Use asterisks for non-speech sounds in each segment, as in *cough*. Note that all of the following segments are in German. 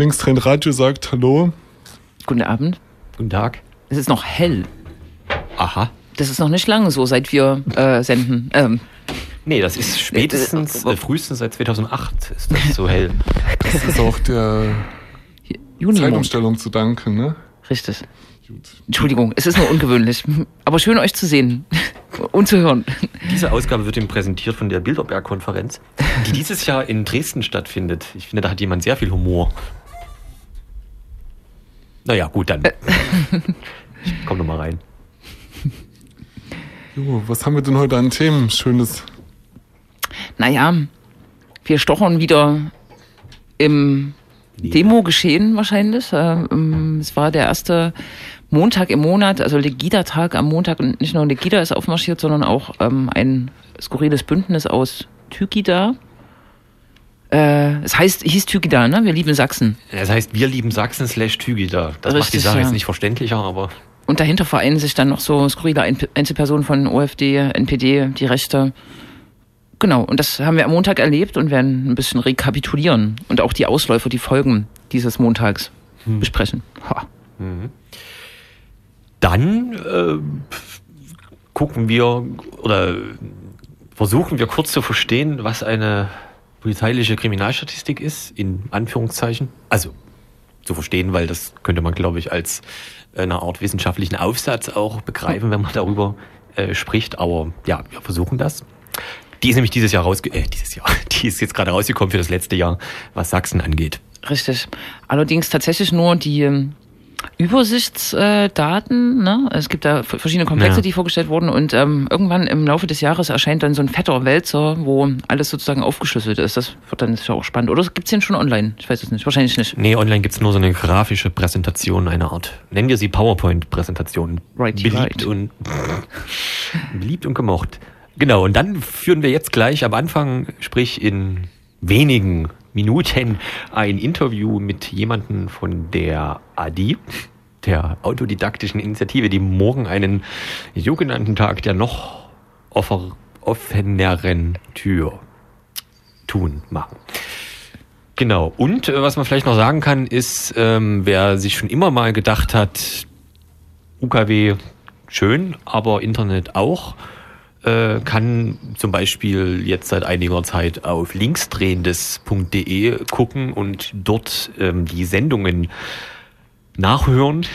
Das Linkstrend Radio sagt Hallo. Guten Abend. Guten Tag. Es ist noch hell. Aha. Das ist noch nicht lange so, seit wir äh, senden. Ähm, Nee, das ist spätestens, äh, frühestens seit 2008 ist das so hell. *laughs* Das ist auch der Juni. Zeitumstellung zu danken, ne? Richtig. Gut. Entschuldigung, es ist nur ungewöhnlich. Aber schön euch zu sehen *laughs* und zu hören. Diese Ausgabe wird Ihnen präsentiert von der Bilderberg-Konferenz, die dieses Jahr in Dresden stattfindet. Ich finde, da hat jemand sehr viel Humor. Naja, gut, dann. Ich komm noch mal rein. Jo, was haben wir denn heute an Themen? Schönes. Naja, wir stochern wieder im Demo-Geschehen wahrscheinlich. Äh, ähm, Es war der erste Montag im Monat, also Legida-Tag am Montag. Und nicht nur Legida ist aufmarschiert, sondern auch ähm, ein skurriles Bündnis aus Tykida. Äh, es heißt, hieß Tykida, ne? Wir lieben Sachsen. Das heißt, wir lieben Sachsen slash Tügida. Das macht die Richtig, Sache ja. jetzt nicht verständlicher, aber Und dahinter vereinen sich dann noch so skurrile Ein- Einzelpersonen von OFD, NPD, die Rechte. Genau, und das haben wir am Montag erlebt und werden ein bisschen rekapitulieren und auch die Ausläufer, die Folgen dieses Montags besprechen. Ha. dann äh, gucken wir oder versuchen wir kurz zu verstehen, was eine polizeiliche Kriminalstatistik ist, in Anführungszeichen. Also zu verstehen, weil das könnte man, glaube ich, als eine Art wissenschaftlichen Aufsatz auch begreifen, wenn man darüber äh, spricht. Aber ja, wir versuchen das. Die ist nämlich dieses Jahr rausge äh, dieses Jahr, *laughs* die ist jetzt gerade rausgekommen für das letzte Jahr, was Sachsen angeht. Richtig. Allerdings tatsächlich nur die ähm, Übersichtsdaten. Ne? Es gibt da verschiedene Komplexe, Ja. die vorgestellt wurden und ähm, irgendwann im Laufe des Jahres erscheint dann so ein fetter Wälzer, wo alles sozusagen aufgeschlüsselt ist. Das wird dann sicher auch spannend. Oder gibt's den schon online? Ich weiß es nicht. Wahrscheinlich nicht. Nee, online gibt's nur so eine grafische Präsentation, eine Art. Nennen wir sie PowerPoint-Präsentation. Righty, beliebt right. und *laughs* beliebt und gemocht. Genau, und dann führen wir jetzt gleich am Anfang, sprich in wenigen Minuten, ein Interview mit jemandem von der ADI, der autodidaktischen Initiative, die morgen einen sogenannten Tag der noch offeneren Tür tun machen. Genau. Und äh, was man vielleicht noch sagen kann, ist, ähm, wer sich schon immer mal gedacht hat, UKW schön, aber Internet auch, äh, kann zum Beispiel jetzt seit einiger Zeit auf linksdrehendes.de gucken und dort ähm, die Sendungen nachhören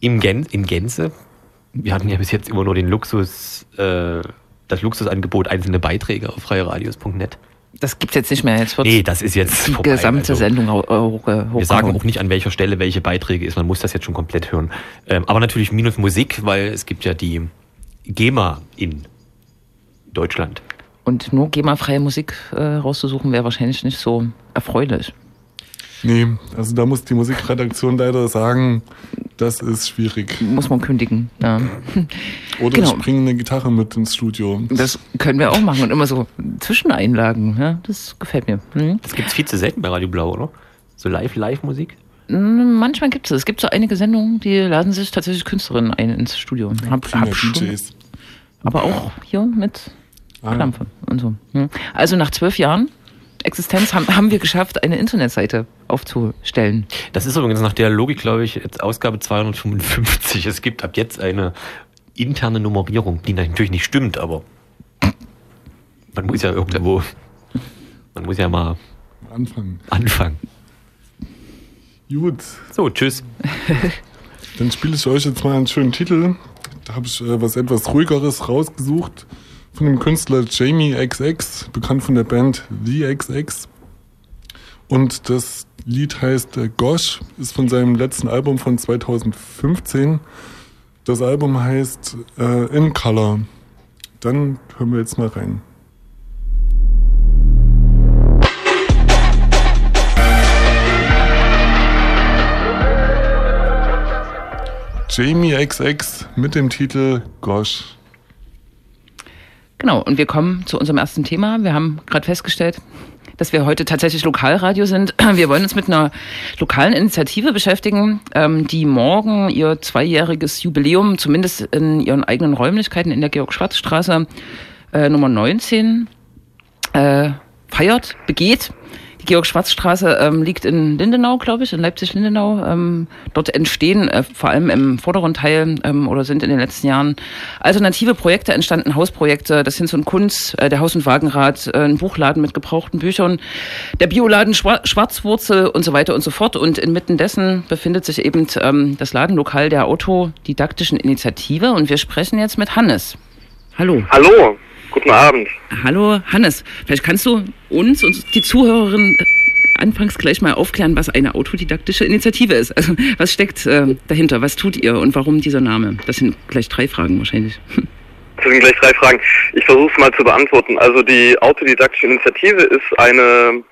im Gän in Gänze. Wir hatten ja bis jetzt immer nur den Luxus, äh, das Luxusangebot einzelne Beiträge auf freieradios.net. Das gibt's jetzt nicht mehr. Jetzt Nee, das ist jetzt die vorbei, gesamte also. Sendung hoch, Wir sagen auch nicht, an welcher Stelle welche Beiträge ist. Man muss das jetzt schon komplett hören. Ähm, aber natürlich minus Musik, weil es gibt ja die GEMA in Deutschland. Und nur GEMA-freie Musik äh, rauszusuchen, wäre wahrscheinlich nicht so erfreulich. Nee, also da muss die Musikredaktion leider sagen, das ist schwierig. Muss man kündigen. Ja. Oder Genau. ich bringe eine Gitarre mit ins Studio. Das können wir auch machen und immer so Zwischeneinlagen. Ja? Das gefällt mir. Hm. Das gibt's viel zu selten bei Radio Blau, oder? So Live-Live-Musik? Hm, Manchmal gibt es. Es gibt so einige Sendungen, die laden sich tatsächlich Künstlerinnen ein ins Studio. Hab, Prima hab schon, aber auch hier mit Ah, Klampfe und so. Hm. Also nach zwölf Jahren Existenz haben, haben wir geschafft, eine Internetseite aufzustellen. Das ist übrigens nach der Logik, glaube ich, jetzt Ausgabe 255. Es gibt ab jetzt eine interne Nummerierung, die natürlich nicht stimmt, aber man muss ja irgendwo, man muss ja mal Anfang. anfangen. Gut, So, tschüss. dann spiele ich euch jetzt mal einen schönen Titel. Da habe ich äh, was etwas ruhigeres rausgesucht von dem Künstler Jamie XX, bekannt von der Band The XX. Und das Lied heißt äh, Gosh, ist von seinem letzten Album von 2015. Das Album heißt äh, In Color. Dann hören wir jetzt mal rein. Jamie XX mit dem Titel Gosh. Genau, und wir kommen zu unserem ersten Thema. Wir haben gerade festgestellt, dass wir heute tatsächlich Lokalradio sind. *clears throat* Wir wollen uns mit einer lokalen Initiative beschäftigen, ähm, die morgen ihr zweijähriges Jubiläum, zumindest in ihren eigenen Räumlichkeiten in der Georg-Schwarz-Straße äh, Nummer 19, äh, feiert, begeht. Die Georg-Schwarz-Straße ähm, liegt in Lindenau, glaube ich, in Leipzig-Lindenau. Ähm, dort entstehen äh, vor allem im vorderen Teil ähm, oder sind in den letzten Jahren alternative Projekte entstanden, Hausprojekte, das Hinz und Kunst, äh, der Haus- und Wagenrad, äh, ein Buchladen mit gebrauchten Büchern, der Bioladen Schwar Schwarzwurzel und so weiter und so fort. Und inmitten dessen befindet sich eben ähm, das Ladenlokal der Autodidaktischen Initiative. Und wir sprechen jetzt mit Hannes. Hallo. Hallo. Guten Abend. Hallo, Hannes. Vielleicht kannst du uns und die Zuhörerin anfangs gleich mal aufklären, was eine autodidaktische Initiative ist. Also was steckt äh, dahinter? Was tut ihr und warum dieser Name? Das sind gleich drei Fragen wahrscheinlich. *laughs* Das sind gleich drei Fragen. Ich versuche es mal zu beantworten. Also die autodidaktische Initiative ist eine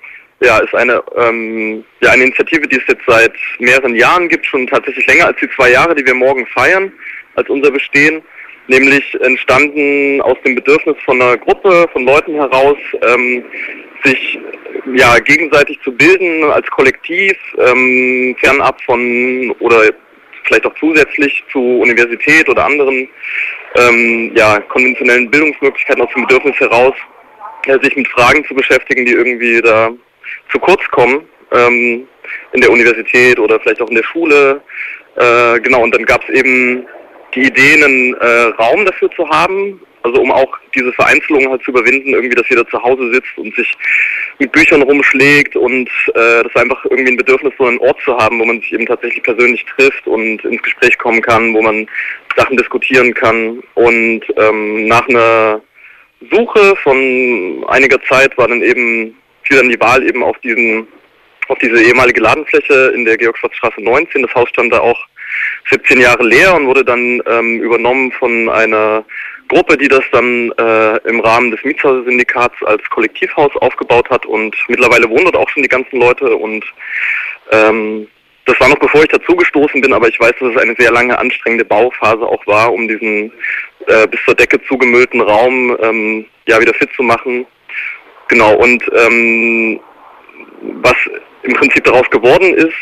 ja, ist eine, ähm, ja, eine Initiative, die es jetzt seit mehreren Jahren gibt, schon tatsächlich länger als die zwei Jahre, die wir morgen feiern, als unser Bestehen nämlich entstanden aus dem Bedürfnis von einer Gruppe von Leuten heraus, ähm, sich ja gegenseitig zu bilden als Kollektiv, ähm, fernab von oder vielleicht auch zusätzlich zu Universität oder anderen ähm, ja, konventionellen Bildungsmöglichkeiten aus dem Bedürfnis heraus, äh, sich mit Fragen zu beschäftigen, die irgendwie da zu kurz kommen ähm, in der Universität oder vielleicht auch in der Schule. Äh, genau, und dann gab es eben die Idee, einen äh, Raum dafür zu haben, also um auch diese Vereinzelung halt zu überwinden, irgendwie, dass jeder zu Hause sitzt und sich mit Büchern rumschlägt und äh, das einfach irgendwie ein Bedürfnis, so einen Ort zu haben, wo man sich eben tatsächlich persönlich trifft und ins Gespräch kommen kann, wo man Sachen diskutieren kann. Und ähm, nach einer Suche von einiger Zeit war dann eben fiel dann die Wahl eben auf diesen auf diese ehemalige Ladenfläche in der Georg-Schwarz-Straße 19. Das Haus stand da auch 17 Jahre leer und wurde dann ähm, übernommen von einer Gruppe, die das dann äh, im Rahmen des Mietshauser-Syndikats als Kollektivhaus aufgebaut hat. Und mittlerweile wohnen dort auch schon die ganzen Leute. Und ähm, das war noch bevor ich dazugestoßen bin, aber ich weiß, dass es eine sehr lange anstrengende Bauphase auch war, um diesen äh, bis zur Decke zugemüllten Raum ähm, ja wieder fit zu machen. Genau, und ähm, was im Prinzip daraus geworden ist,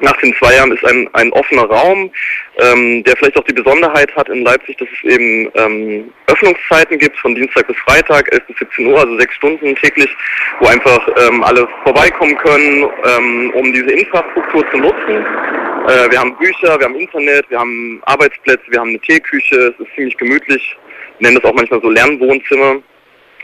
nach den zwei Jahren ist ein, ein offener Raum, ähm, der vielleicht auch die Besonderheit hat in Leipzig, dass es eben ähm, Öffnungszeiten gibt von Dienstag bis Freitag, 11 bis 17 Uhr, also sechs Stunden täglich, wo einfach ähm, alle vorbeikommen können, ähm, um diese Infrastruktur zu nutzen. Äh, wir haben Bücher, wir haben Internet, wir haben Arbeitsplätze, wir haben eine Teeküche, es ist ziemlich gemütlich, nennen das auch manchmal so Lernwohnzimmer.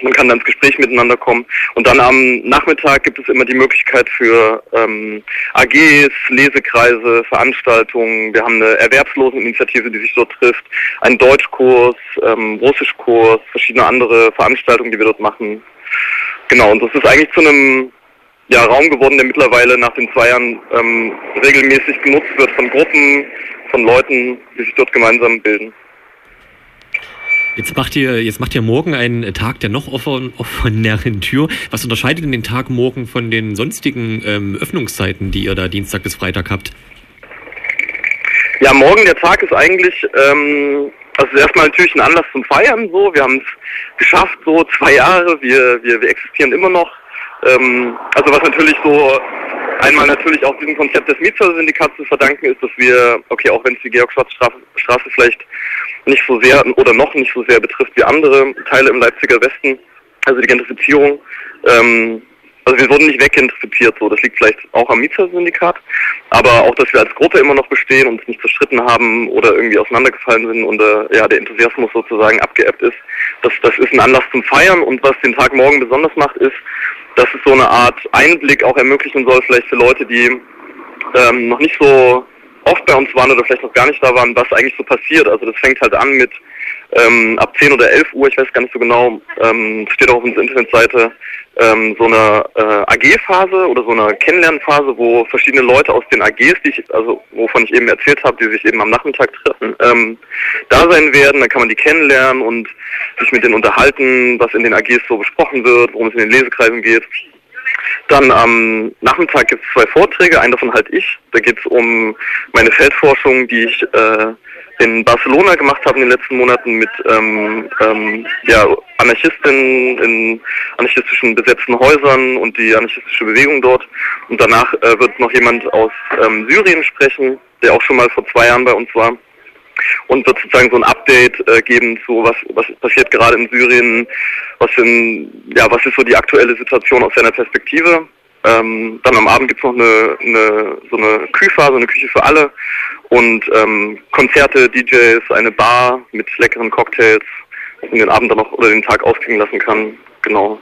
Man kann dann ins Gespräch miteinander kommen. Und dann am Nachmittag gibt es immer die Möglichkeit für ähm, AGs, Lesekreise, Veranstaltungen. Wir haben eine Erwerbsloseninitiative, die sich dort trifft, einen Deutschkurs, ähm, Russischkurs, verschiedene andere Veranstaltungen, die wir dort machen. Genau, und das ist eigentlich zu einem ja, Raum geworden, der mittlerweile nach den zwei Jahren ähm, regelmäßig genutzt wird von Gruppen, von Leuten, die sich dort gemeinsam bilden. Jetzt macht ihr, jetzt macht ihr morgen einen Tag der noch offen, offeneren Tür. Was unterscheidet denn den Tag morgen von den sonstigen ähm, Öffnungszeiten, die ihr da Dienstag bis Freitag habt? Ja, morgen der Tag ist eigentlich, ähm, also erstmal natürlich ein Anlass zum Feiern so. Wir haben es geschafft, so zwei Jahre, wir, wir, wir existieren immer noch. Ähm, also was natürlich so einmal natürlich auch diesem Konzept des Mietshäuser-Syndikats zu verdanken ist, dass wir, okay, auch wenn es die Georg-Schwarz-Straße vielleicht nicht so sehr oder noch nicht so sehr betrifft wie andere Teile im Leipziger Westen, also die Gentrifizierung, ähm, also wir wurden nicht weggentrifiziert, so das liegt vielleicht auch am Mietshäuser-Syndikat, aber auch, dass wir als Gruppe immer noch bestehen und nicht zerstritten haben oder irgendwie auseinandergefallen sind und äh, ja der Enthusiasmus sozusagen abgeebbt ist, das, das ist ein Anlass zum Feiern und was den Tag morgen besonders macht, ist, dass es so eine Art Einblick auch ermöglichen soll, vielleicht für Leute, die ähm, noch nicht so oft bei uns waren oder vielleicht noch gar nicht da waren, was eigentlich so passiert. Also das fängt halt an mit ähm, ab 10 oder 11 Uhr, ich weiß gar nicht so genau, ähm, steht auch auf unserer Internetseite, ähm, so eine äh, AG-Phase oder so eine Kennenlernphase, wo verschiedene Leute aus den AGs, die ich, also wovon ich eben erzählt habe, die sich eben am Nachmittag treffen, ähm, da sein werden. Dann kann man die kennenlernen und sich mit denen unterhalten, was in den AGs so besprochen wird, worum es in den Lesekreisen geht. Dann am Nachmittag gibt es zwei Vorträge, einen davon halt ich. Da geht es um meine Feldforschung, die ich äh, in Barcelona gemacht habe in den letzten Monaten mit ähm, ähm, ja, Anarchisten in anarchistischen besetzten Häusern und die anarchistische Bewegung dort. Und danach äh, wird noch jemand aus ähm, Syrien sprechen, der auch schon mal vor zwei Jahren bei uns war und wird sozusagen so ein Update äh, geben zu was was passiert gerade in Syrien, was sind ja was ist so die aktuelle Situation aus seiner Perspektive. Ähm, dann am Abend gibt's noch eine, eine so eine Kühlphase, eine Küche für alle und ähm, Konzerte, DJs, eine Bar mit leckeren Cocktails, den Abend dann noch oder den Tag ausklingen lassen kann. Genau.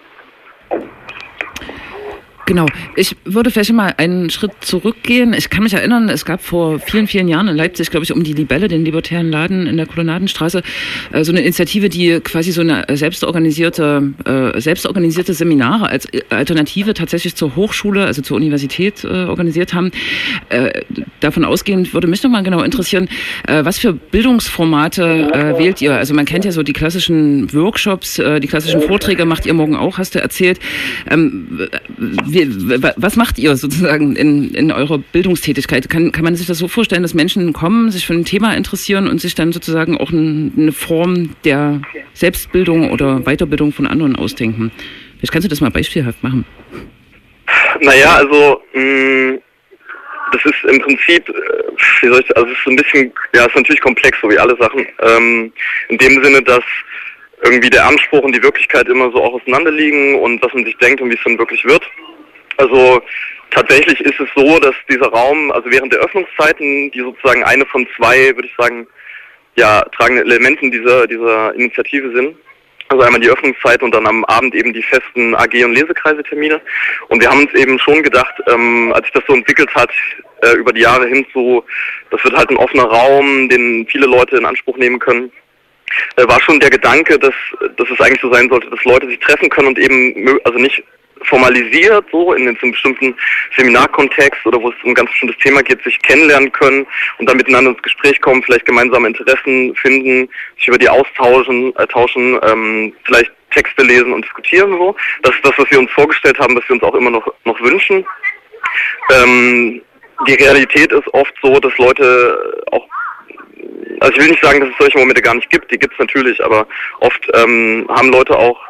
Genau. Ich würde vielleicht mal einen Schritt zurückgehen. Ich kann mich erinnern, es gab vor vielen, vielen Jahren in Leipzig, glaube ich, um die Libelle, den libertären Laden in der Kolonnadenstraße, äh, so eine Initiative, die quasi so eine selbstorganisierte, äh, selbstorganisierte Seminare als Alternative tatsächlich zur Hochschule, also zur Universität äh, organisiert haben. Davon ausgehend würde mich noch mal genau interessieren, was für Bildungsformate wählt ihr? Also man kennt ja so die klassischen Workshops, die klassischen Vorträge macht ihr morgen auch, hast du erzählt. Wie, was macht ihr sozusagen in, in eurer Bildungstätigkeit? Kann, kann man sich das so vorstellen, dass Menschen kommen, sich für ein Thema interessieren und sich dann sozusagen auch ein, eine Form der Selbstbildung oder Weiterbildung von anderen ausdenken? Vielleicht kannst du das mal beispielhaft machen. Naja, also mh, das ist im Prinzip, äh, wie soll ich, also es ist ein bisschen, ja, es ist natürlich komplex, so wie alle Sachen. Ähm, in dem Sinne, dass irgendwie der Anspruch und die Wirklichkeit immer so auch auseinanderliegen und was man sich denkt und wie es dann wirklich wird. Also tatsächlich ist es so, dass dieser Raum, also während der Öffnungszeiten, die sozusagen eine von zwei, würde ich sagen, ja, tragenden Elementen dieser, dieser Initiative sind. Also einmal die Öffnungszeit und dann am Abend eben die festen AG- und Lesekreisetermine. Und wir haben uns eben schon gedacht, ähm, als sich das so entwickelt hat, äh, über die Jahre hin so, das wird halt ein offener Raum, den viele Leute in Anspruch nehmen können äh, war schon der Gedanke, dass, dass es eigentlich so sein sollte, dass Leute sich treffen können und eben, also nicht formalisiert, so in einem bestimmten Seminarkontext oder wo es um ein ganz bestimmtes Thema geht, sich kennenlernen können und dann miteinander ins Gespräch kommen, vielleicht gemeinsame Interessen finden, sich über die austauschen, äh, tauschen, ähm, vielleicht Texte lesen und diskutieren so. Das ist das, was wir uns vorgestellt haben, was wir uns auch immer noch noch wünschen. Ähm, die Realität ist oft so, dass Leute auch also ich will nicht sagen, dass es solche Momente gar nicht gibt, die gibt es natürlich, aber oft ähm, haben Leute auch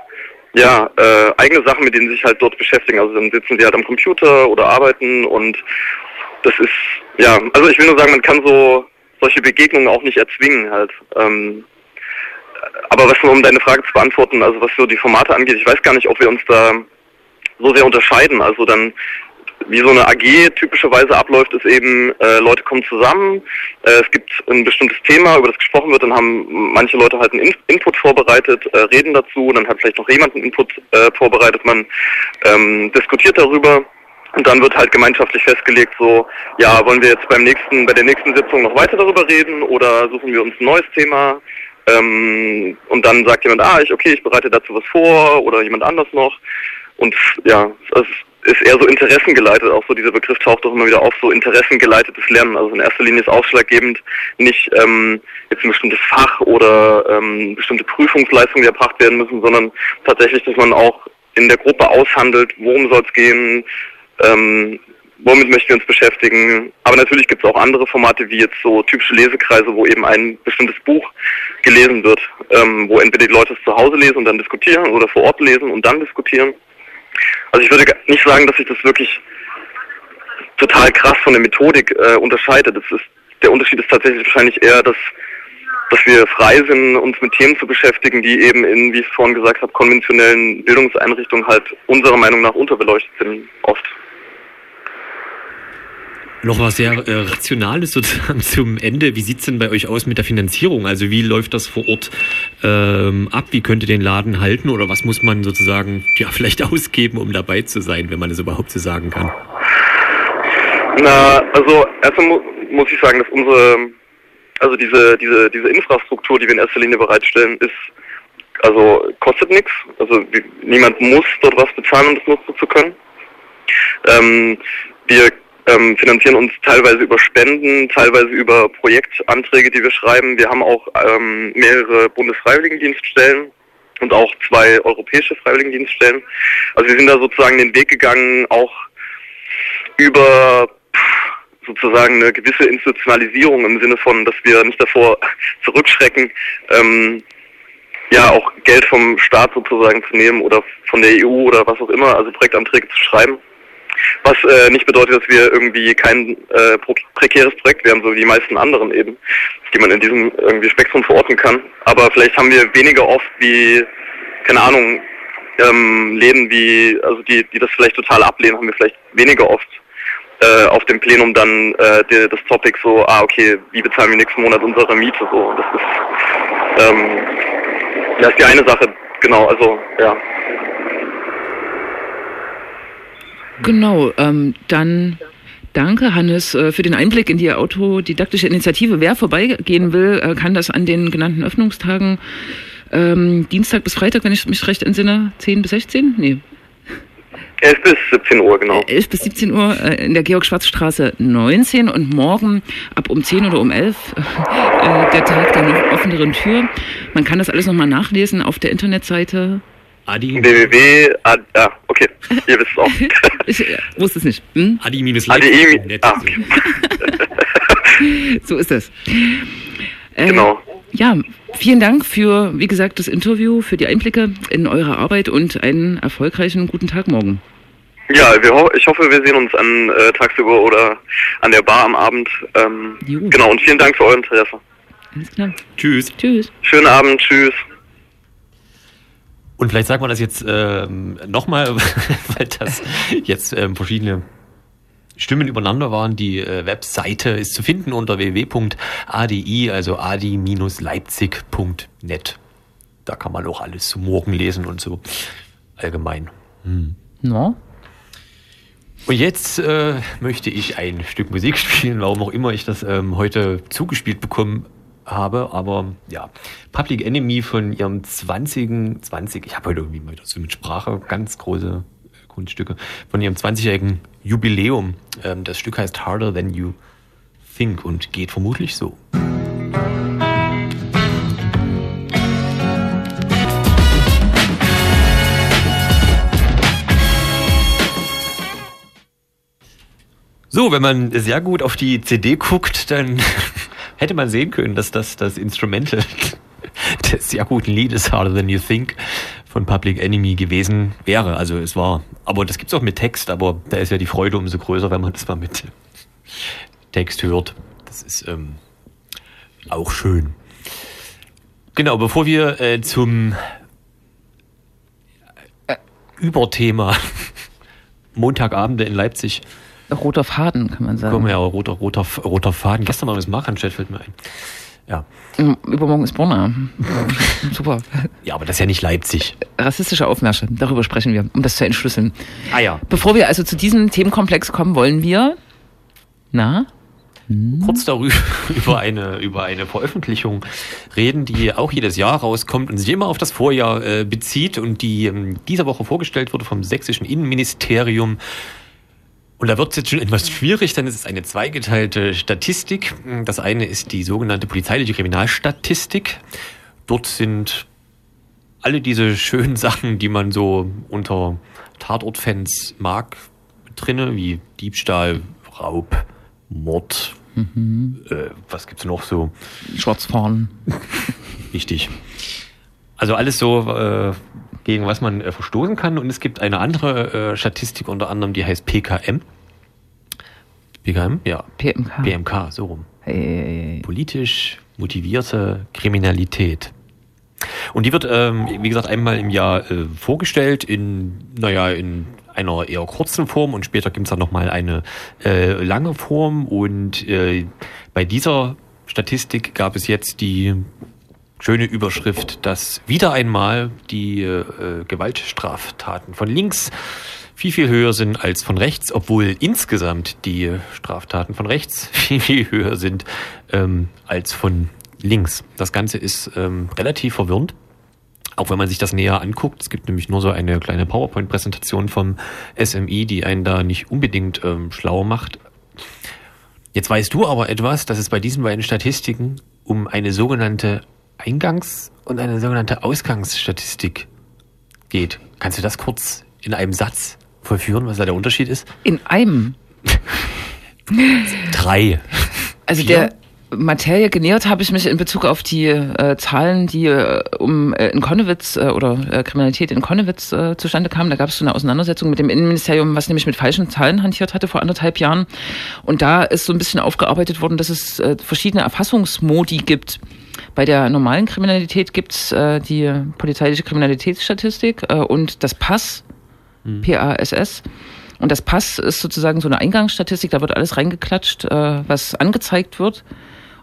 ja, äh, eigene Sachen, mit denen sie sich halt dort beschäftigen. Also dann sitzen sie halt am Computer oder arbeiten und das ist, ja, also ich will nur sagen, man kann so solche Begegnungen auch nicht erzwingen halt. Ähm, aber was um deine Frage zu beantworten, also was so die Formate angeht, ich weiß gar nicht, ob wir uns da so sehr unterscheiden. Also dann wie so eine AG typischerweise abläuft, ist eben, äh, Leute kommen zusammen, äh, es gibt ein bestimmtes Thema, über das gesprochen wird, dann haben manche Leute halt einen In Input vorbereitet, äh, reden dazu, dann hat vielleicht noch jemand einen Input äh, vorbereitet, man ähm, diskutiert darüber und dann wird halt gemeinschaftlich festgelegt, so, ja, wollen wir jetzt beim nächsten, bei der nächsten Sitzung noch weiter darüber reden oder suchen wir uns ein neues Thema? Ähm, und dann sagt jemand, ah, ich, okay, ich bereite dazu was vor oder jemand anders noch. Und ja, es ist ist eher so interessengeleitet, auch so dieser Begriff taucht doch immer wieder auf, so interessengeleitetes Lernen. Also in erster Linie ist ausschlaggebend nicht ähm, jetzt ein bestimmtes Fach oder ähm, bestimmte Prüfungsleistungen, die erbracht werden müssen, sondern tatsächlich, dass man auch in der Gruppe aushandelt, worum soll es gehen, ähm, womit möchten wir uns beschäftigen. Aber natürlich gibt es auch andere Formate, wie jetzt so typische Lesekreise, wo eben ein bestimmtes Buch gelesen wird, ähm, wo entweder die Leute es zu Hause lesen und dann diskutieren oder vor Ort lesen und dann diskutieren. Also ich würde nicht sagen, dass sich das wirklich total krass von der Methodik äh, unterscheidet. Das ist, der Unterschied ist tatsächlich wahrscheinlich eher, dass, dass wir frei sind, uns mit Themen zu beschäftigen, die eben in, wie ich es vorhin gesagt habe, konventionellen Bildungseinrichtungen halt unserer Meinung nach unterbeleuchtet sind, oft noch was sehr äh, Rationales sozusagen *laughs* zum Ende. Wie sieht's denn bei euch aus mit der Finanzierung? Also wie läuft das vor Ort ähm, ab? Wie könnt ihr den Laden halten? Oder was muss man sozusagen ja vielleicht *laughs* ausgeben, um dabei zu sein, wenn man es überhaupt so sagen kann? Na, also erstmal mu muss ich sagen, dass unsere, also diese, diese, diese Infrastruktur, die wir in erster Linie bereitstellen, ist also kostet nichts. Also wie, niemand muss dort was bezahlen, um das nutzen zu können. Ähm, wir ähm, finanzieren uns teilweise über Spenden, teilweise über Projektanträge, die wir schreiben. Wir haben auch ähm, mehrere Bundesfreiwilligendienststellen und auch zwei europäische Freiwilligendienststellen. Also wir sind da sozusagen den Weg gegangen, auch über sozusagen eine gewisse Institutionalisierung im Sinne von, dass wir nicht davor *laughs* zurückschrecken, ähm, ja auch Geld vom Staat sozusagen zu nehmen oder von der EU oder was auch immer, also Projektanträge zu schreiben. Was äh, nicht bedeutet, dass wir irgendwie kein äh, prekäres Projekt wären, so wie die meisten anderen eben, die man in diesem irgendwie Spektrum verorten kann. Aber vielleicht haben wir weniger oft wie, keine Ahnung, ähm, Läden wie, also die, die das vielleicht total ablehnen, haben wir vielleicht weniger oft äh, auf dem Plenum dann äh, die, das Topic so, ah okay, wie bezahlen wir nächsten Monat unsere Miete so. Das ist ähm, das ist die eine Sache, genau, also ja. Genau, ähm, dann danke Hannes äh, für den Einblick in die autodidaktische Initiative. Wer vorbeigehen will, äh, kann das an den genannten Öffnungstagen ähm, Dienstag bis Freitag, wenn ich mich recht entsinne, 10 bis 16? Nee. 11 bis 17 Uhr, genau. 11 bis 17 Uhr äh, in der Georg-Schwarz-Straße 19 und morgen ab um 10 oder um 11 *laughs* äh, der Tag der noch offeneren Tür. Man kann das alles nochmal nachlesen auf der Internetseite Adi, www. Ah, ja, okay, ihr wisst es auch. *laughs* ich wusste es nicht. Hm? Adi minus ADI, ah, okay. *laughs* So ist es. Äh, Genau. Ja, vielen Dank für, wie gesagt, das Interview, für die Einblicke in eure Arbeit und einen erfolgreichen guten Tag morgen. Ja, wir ho ich hoffe, wir sehen uns an äh, tagsüber oder an der Bar am Abend. Ähm, genau, und vielen Dank für euer Interesse. Alles klar. Tschüss. Tschüss. Schönen Abend, tschüss. Und vielleicht sagt man das jetzt ähm, nochmal, *laughs* weil das jetzt ähm, verschiedene Stimmen übereinander waren. Die äh, Webseite ist zu finden unter www.adi, also adi-leipzig.net. Da kann man auch alles zu morgen lesen und so allgemein. No? Und jetzt äh, möchte ich ein Stück Musik spielen, warum auch immer ich das ähm, heute zugespielt bekommen habe. Aber ja, Public Enemy von ihrem 20. 20, ich habe heute irgendwie mal so mit Sprache ganz große äh, Kunststücke, von ihrem 20-jährigen Jubiläum. Ähm, das Stück heißt Harder Than You Think und geht vermutlich so. So, wenn man sehr gut auf die CD guckt, dann *laughs* hätte man sehen können, dass das das Instrumental *laughs* des sehr guten Liedes Harder Than You Think von Public Enemy gewesen wäre. Also es war, aber das gibt's auch mit Text, aber da ist ja die Freude umso größer, wenn man das mal mit Text hört. Das ist ähm, auch schön. Genau, bevor wir äh, zum äh, Überthema *laughs* Montagabende in Leipzig Roter Faden, kann man sagen. Kommen ja, roter, roter, roter Faden. Gestern mal das Markranstadt fällt mir ein. Ja. Mm, Übermorgen ist Bonner. *laughs* Super. ja, aber das ist ja nicht Leipzig. Rassistische Aufmärsche, darüber sprechen wir, um das zu entschlüsseln. Ah ja. Bevor wir also zu diesem Themenkomplex kommen, wollen wir. Na? Kurz darüber *laughs* über eine, über eine Veröffentlichung reden, die auch jedes Jahr rauskommt und sich immer auf das Vorjahr äh, bezieht und die ähm, dieser Woche vorgestellt wurde vom sächsischen Innenministerium. Und da wird es jetzt schon etwas schwierig, denn es ist eine zweigeteilte Statistik. Das eine ist die sogenannte polizeiliche Kriminalstatistik. Dort sind alle diese schönen *laughs* Sachen, die man so unter Tatortfans mag, drinne, wie Diebstahl, Raub, Mord, äh, was gibt's noch so? Schwarzfahren. *laughs* Richtig. Also alles so, äh, gegen was man äh, verstoßen kann. Und es gibt eine andere äh, Statistik unter anderem, die heißt PKM. PKM? Ja. PMK. PMK, so rum. Hey, Politisch motivierte Kriminalität. Und die wird, ähm, wie gesagt, einmal im Jahr äh, vorgestellt in, naja, in einer eher kurzen Form und später gibt es dann nochmal eine äh, lange Form. Und äh, bei dieser Statistik gab es jetzt die schöne Überschrift, dass wieder einmal die äh, Gewaltstraftaten von links viel, viel höher sind als von rechts, obwohl insgesamt die Straftaten von rechts *laughs* viel, viel höher sind ähm, als von links. Das Ganze ist ähm, relativ verwirrend. Auch wenn man sich das näher anguckt, es gibt nämlich nur so eine kleine PowerPoint-Präsentation vom SMI, die einen da nicht unbedingt ähm, schlau macht. Jetzt weißt du aber etwas, dass es bei diesen beiden Statistiken um eine sogenannte Eingangs- und eine sogenannte Ausgangsstatistik geht. Kannst du das kurz in einem Satz vollführen, was da der Unterschied ist? In einem. *laughs* Drei. Also Vier? der Materie genähert habe ich mich in Bezug auf die äh, Zahlen, die äh, um äh, in Konnewitz äh, oder äh, Kriminalität in Konnewitz äh, zustande kamen. Da gab es so eine Auseinandersetzung mit dem Innenministerium, was nämlich mit falschen Zahlen hantiert hatte vor anderthalb Jahren. Und da ist so ein bisschen aufgearbeitet worden, dass es verschiedene Erfassungsmodi gibt. Bei der normalen Kriminalität gibt's äh, die polizeiliche Kriminalitätsstatistik äh, und das PASS, Hm. PASS. Und das Pass ist sozusagen so eine Eingangsstatistik, da wird alles reingeklatscht, äh, was angezeigt wird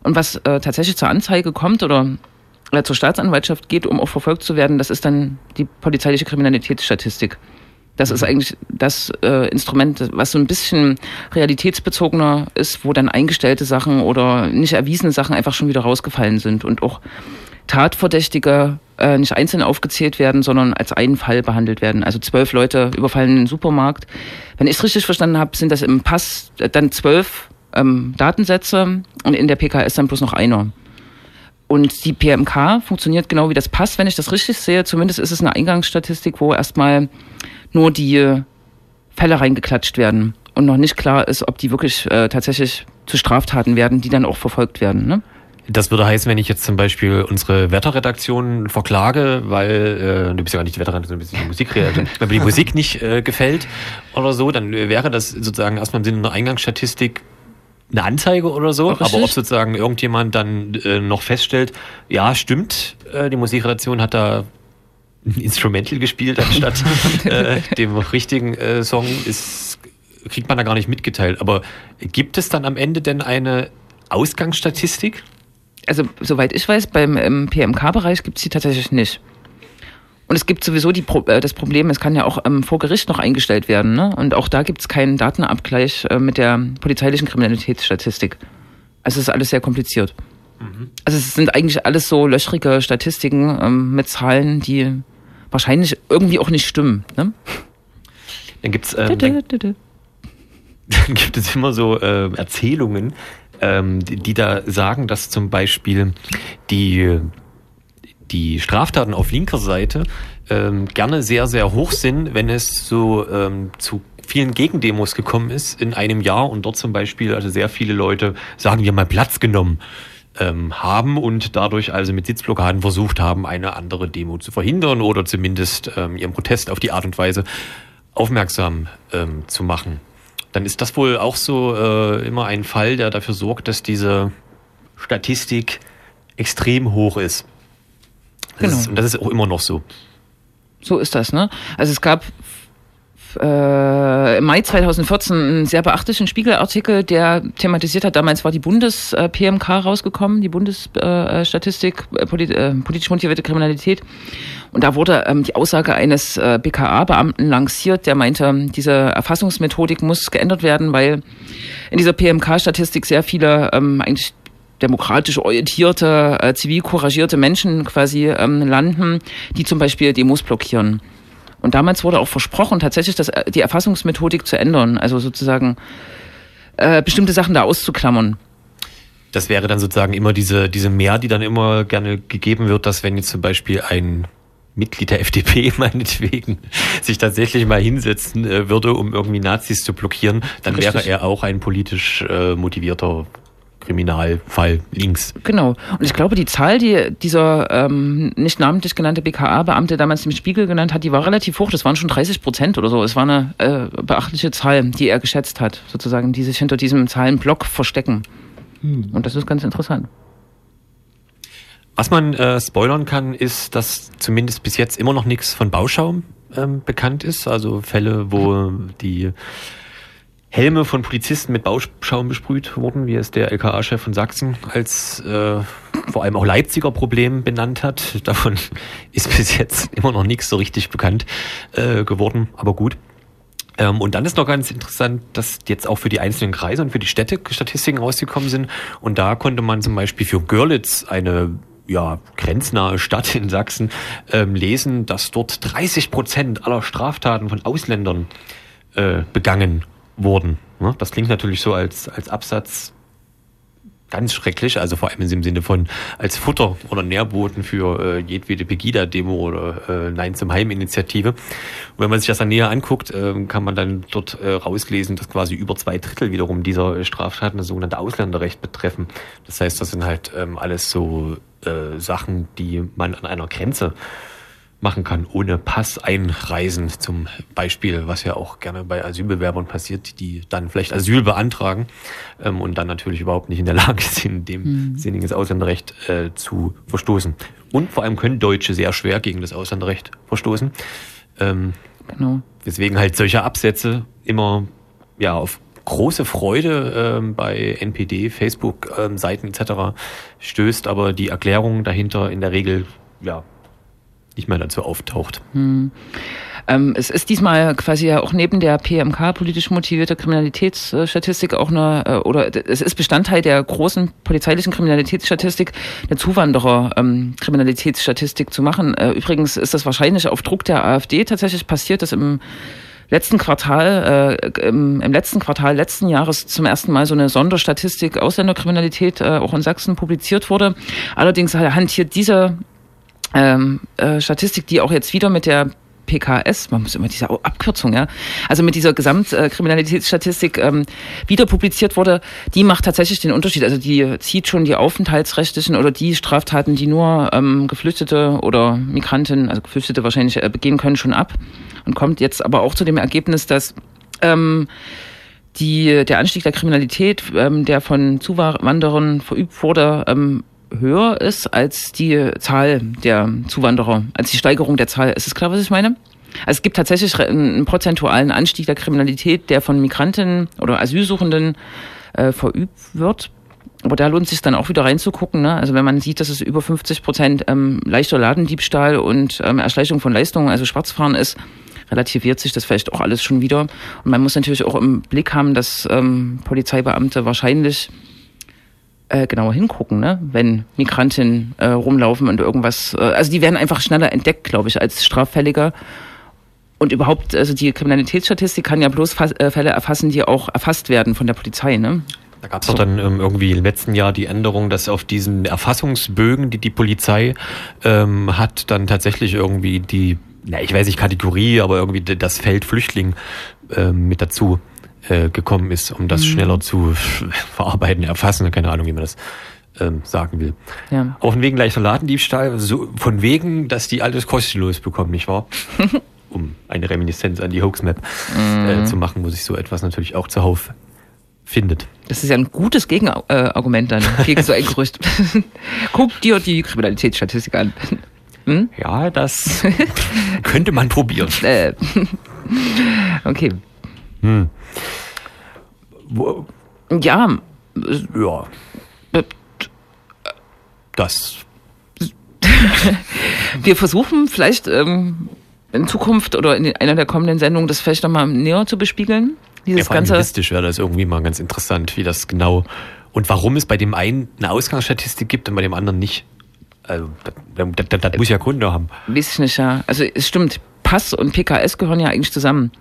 und was äh, tatsächlich zur Anzeige kommt oder äh, zur Staatsanwaltschaft geht, um auch verfolgt zu werden, das ist dann die polizeiliche Kriminalitätsstatistik. Das ist eigentlich das äh, Instrument, was so ein bisschen realitätsbezogener ist, wo dann eingestellte Sachen oder nicht erwiesene Sachen einfach schon wieder rausgefallen sind und auch Tatverdächtige äh, nicht einzeln aufgezählt werden, sondern als einen Fall behandelt werden. Also zwölf Leute überfallen einen Supermarkt. Wenn ich es richtig verstanden habe, sind das im Pass äh, dann zwölf ähm, Datensätze und in der PKS dann bloß noch einer. Und die PMK funktioniert genau wie das Pass, wenn ich das richtig sehe. Zumindest ist es eine Eingangsstatistik, wo erstmal nur die Fälle reingeklatscht werden und noch nicht klar ist, ob die wirklich äh, tatsächlich zu Straftaten werden, die dann auch verfolgt werden. Ne? Das würde heißen, wenn ich jetzt zum Beispiel unsere Wetterredaktion verklage, weil äh, du bist ja gar nicht die Wetterredaktion, du bist die Musikredaktion, *laughs* wenn mir die Musik nicht äh, gefällt oder so, dann wäre das sozusagen erstmal im Sinne einer Eingangsstatistik eine Anzeige oder so. Richtig. Aber ob sozusagen irgendjemand dann äh, noch feststellt, ja, stimmt, äh, die Musikredaktion hat da ein Instrumental gespielt anstatt *laughs* äh, dem richtigen äh, Song, ist, kriegt man da gar nicht mitgeteilt. Aber gibt es dann am Ende denn eine Ausgangsstatistik? also soweit ich weiß, beim im PMK-Bereich gibt es die tatsächlich nicht. Und es gibt sowieso die äh, das Problem, es kann ja auch ähm, vor Gericht noch eingestellt werden. Ne? Und auch da gibt es keinen Datenabgleich äh, mit der polizeilichen Kriminalitätsstatistik. Also es ist alles sehr kompliziert. Also es sind eigentlich alles so löchrige Statistiken ähm, mit Zahlen, die wahrscheinlich irgendwie auch nicht stimmen. Ne? Dann gibt's ähm, dann, *laughs* dann gibt es immer so äh, Erzählungen, ähm, die, die da sagen, dass zum Beispiel die die Straftaten auf linker Seite ähm, gerne sehr, sehr hoch sind, wenn es so ähm, zu vielen Gegendemos gekommen ist in einem Jahr und dort zum Beispiel also sehr viele Leute, sagen wir mal, Platz genommen ähm, haben und dadurch also mit Sitzblockaden versucht haben, eine andere Demo zu verhindern oder zumindest ähm, ihren Protest auf die Art und Weise aufmerksam ähm, zu machen. Dann ist das wohl auch so äh, immer ein Fall, der dafür sorgt, dass diese Statistik extrem hoch ist. Das Genau. ist, und das ist auch immer noch so. So ist das, ne? Also es gab äh, im Mai 2014 einen sehr beachtlichen Spiegelartikel, der thematisiert hat, damals war die Bundes-PMK rausgekommen, die Bundesstatistik, äh, polit äh, politisch motivierte Kriminalität. Und da wurde ähm, die Aussage eines äh, BKA-Beamten lanciert, der meinte, diese Erfassungsmethodik muss geändert werden, weil in dieser PMK-Statistik sehr viele ähm, eigentlich demokratisch orientierte, äh, zivil couragierte Menschen quasi ähm, landen, die zum Beispiel Demos blockieren. Und damals wurde auch versprochen, tatsächlich das, äh, die Erfassungsmethodik zu ändern, also sozusagen äh, bestimmte Sachen da auszuklammern. Das wäre dann sozusagen immer diese, diese Mehr, die dann immer gerne gegeben wird, dass wenn jetzt zum Beispiel ein Mitglied der FDP *laughs* meinetwegen sich tatsächlich mal hinsetzen äh, würde, um irgendwie Nazis zu blockieren, dann Richtig. wäre er auch ein politisch äh, motivierter Kriminalfall links. Genau. Und ich glaube, die Zahl, die dieser ähm, nicht namentlich genannte BKA-Beamte damals im Spiegel genannt hat, die war relativ hoch. Das waren schon 30 Prozent oder so. Es war eine äh, beachtliche Zahl, die er geschätzt hat, sozusagen, die sich hinter diesem Zahlenblock verstecken. Und das ist ganz interessant. Was man äh, spoilern kann, ist, dass zumindest bis jetzt immer noch nichts von Bauschaum ähm, bekannt ist. Also Fälle, wo die Helme von Polizisten mit Bauschaum besprüht wurden, wie es der LKA-Chef von Sachsen als äh, vor allem auch Leipziger Problem benannt hat. Davon *laughs* ist bis jetzt immer noch nichts so richtig bekannt äh, geworden, aber gut. Ähm, und dann ist noch ganz interessant, dass jetzt auch für die einzelnen Kreise und für die Städte Statistiken rausgekommen sind. Und da konnte man zum Beispiel für Görlitz eine ja, grenznahe Stadt in Sachsen ähm, lesen, dass dort 30 Prozent aller Straftaten von Ausländern äh, begangen wurden. Ne? Das klingt natürlich so als, als Absatz ganz schrecklich, also vor allem im Sinne von als Futter oder Nährboten für äh, jedwede Pegida-Demo oder äh, Nein zum Heim-Initiative. Und wenn man sich das dann näher anguckt, äh, kann man dann dort äh, rauslesen, dass quasi über zwei Drittel wiederum dieser Straftaten das sogenannte Ausländerrecht betreffen. Das heißt, das sind halt ähm, alles so äh, Sachen, die man an einer Grenze machen kann, ohne Pass einreisen zum Beispiel, was ja auch gerne bei Asylbewerbern passiert, die dann vielleicht Asyl beantragen ähm, und dann natürlich überhaupt nicht in der Lage *laughs* sind, dem mhm. sinniges Ausländerrecht äh, zu verstoßen. Und vor allem können Deutsche sehr schwer gegen das Ausländerrecht verstoßen. Ähm, genau. Deswegen halt solche Absätze immer ja auf große Freude ähm, bei NPD, Facebook-Seiten ähm, etc. stößt, aber die Erklärung dahinter in der Regel ja nicht mehr dazu auftaucht. Hm. Ähm, es ist diesmal quasi ja auch neben der PMK politisch motivierte Kriminalitätsstatistik auch eine, äh, oder es ist Bestandteil der großen polizeilichen Kriminalitätsstatistik, eine Zuwanderer-Kriminalitätsstatistik ähm, zu machen. Äh, übrigens ist das wahrscheinlich auf Druck der AfD tatsächlich passiert, dass im letzten Quartal, äh, im, im, letzten Quartal letzten Jahres zum ersten Mal so eine Sonderstatistik Ausländerkriminalität äh, auch in Sachsen publiziert wurde. Allerdings hantiert diese ähm, äh, Statistik, die auch jetzt wieder mit der PKS, man muss immer diese Abkürzung, ja, also mit dieser Gesamtkriminalitätsstatistik ähm, wieder publiziert wurde, die macht tatsächlich den Unterschied. Also die zieht schon die aufenthaltsrechtlichen oder die Straftaten, die nur ähm, Geflüchtete oder Migranten, also Geflüchtete wahrscheinlich äh, begehen können, schon ab und kommt jetzt aber auch zu dem Ergebnis, dass ähm, die, der Anstieg der Kriminalität, ähm, der von Zuwanderern verübt wurde, ähm, höher ist als die Zahl der Zuwanderer, als die Steigerung der Zahl. Ist es klar, was ich meine? Also es gibt tatsächlich einen prozentualen Anstieg der Kriminalität, der von Migranten oder Asylsuchenden äh, verübt wird. Aber da lohnt es sich dann auch wieder reinzugucken. Ne? Also wenn man sieht, dass es über 50 Prozent ähm, leichter Ladendiebstahl und ähm, Erschleichung von Leistungen, also Schwarzfahren ist, relativiert sich das vielleicht auch alles schon wieder. Und man muss natürlich auch im Blick haben, dass ähm, Polizeibeamte wahrscheinlich äh, genauer hingucken, ne? wenn Migrantinnen äh, rumlaufen und irgendwas. Äh, also die werden einfach schneller entdeckt, glaube ich, als Straffälliger. Und überhaupt, also die Kriminalitätsstatistik kann ja bloß äh, Fälle erfassen, die auch erfasst werden von der Polizei. Ne? Da gab es doch dann ähm, irgendwie im letzten Jahr die Änderung, dass auf diesen Erfassungsbögen, die die Polizei ähm, hat, dann tatsächlich irgendwie die, na, ich weiß nicht Kategorie, aber irgendwie das Feld Flüchtling ähm, mit dazu äh, gekommen ist, um das mhm. schneller zu *laughs* verarbeiten, erfassen, keine Ahnung, wie man das ähm, sagen will. Ja. Dem Wegen leichter Ladendiebstahl, so von wegen, dass die alles kostenlos bekommen, nicht wahr? *laughs* um eine Reminiszenz an die Hoax-Map mhm. äh, zu machen, wo sich so etwas natürlich auch zuhauf findet. Das ist ja ein gutes Gegenargument dann *laughs* gegen so ein Gerücht. Guck dir die Kriminalitätsstatistik an. Hm? Ja, das könnte man probieren. Äh, okay. Hm. Wo, ja. Ja. Das. *laughs* Wir versuchen vielleicht ähm, in Zukunft oder in einer der kommenden Sendungen das vielleicht nochmal näher zu bespiegeln. Dieses ja, ganze. wäre das irgendwie mal ganz interessant, wie das genau und warum es bei dem einen eine Ausgangsstatistik gibt und bei dem anderen nicht. Also, das, das, das muss ja Gründe haben. Weiß ich nicht, ja. Also, es stimmt. Pass und PKS gehören ja eigentlich zusammen.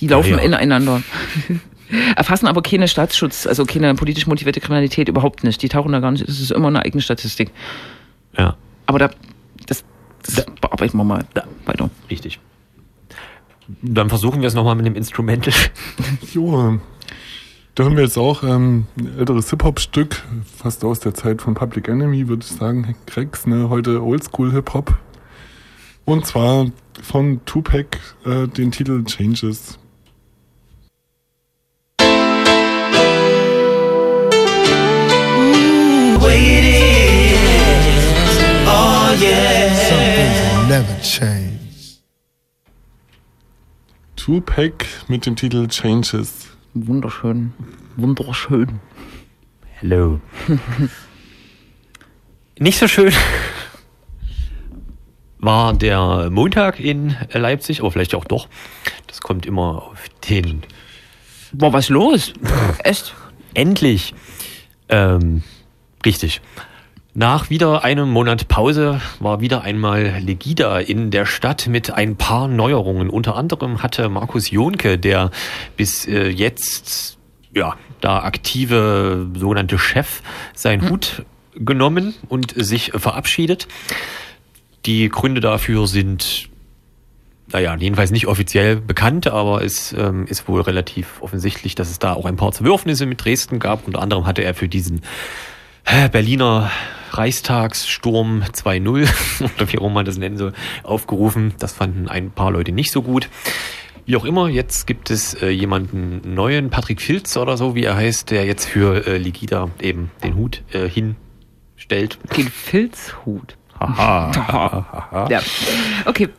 Die laufen ja, ja. ineinander. *laughs* Erfassen aber keine Staatsschutz, also keine politisch motivierte Kriminalität überhaupt nicht. Die tauchen da gar nicht. Es ist immer eine eigene Statistik. Ja. Aber da, das, das da, bearbeiten wir mal da, weiter. Richtig. Dann versuchen wir es nochmal mit dem Instrumental. *laughs* jo. Da haben wir jetzt auch ähm, ein älteres Hip-Hop-Stück, fast aus der Zeit von Public Enemy, würde ich sagen. Cracks, ne? Heute Oldschool-Hip-Hop. Und zwar von Tupac äh, den Titel Changes. Never change. Tupac mit dem Titel Changes. Wunderschön. Wunderschön. Hello. *laughs* Nicht so schön war der Montag in Leipzig, aber vielleicht auch doch. Das kommt immer auf den. War was los? Echt? Endlich. Ähm, richtig. Nach wieder einem Monat Pause war wieder einmal Legida in der Stadt mit ein paar Neuerungen. Unter anderem hatte Markus Jonke, der bis äh, jetzt ja, da aktive sogenannte Chef seinen Hut genommen und sich verabschiedet. Die Gründe dafür sind, naja, jedenfalls nicht offiziell bekannt, aber es ähm, ist wohl relativ offensichtlich, dass es da auch ein paar Zerwürfnisse mit Dresden gab. Unter anderem hatte er für diesen Berliner Reichstagssturm 2.0 *laughs* oder wie auch immer man das nennen soll, aufgerufen. Das fanden ein paar Leute nicht so gut. Wie auch immer, jetzt gibt es äh, jemanden neuen, Patrick Filz oder so, wie er heißt, der jetzt für äh, Ligida eben den Hut äh, hinstellt. Den Filzhut. *laughs* Ja. Okay. *laughs*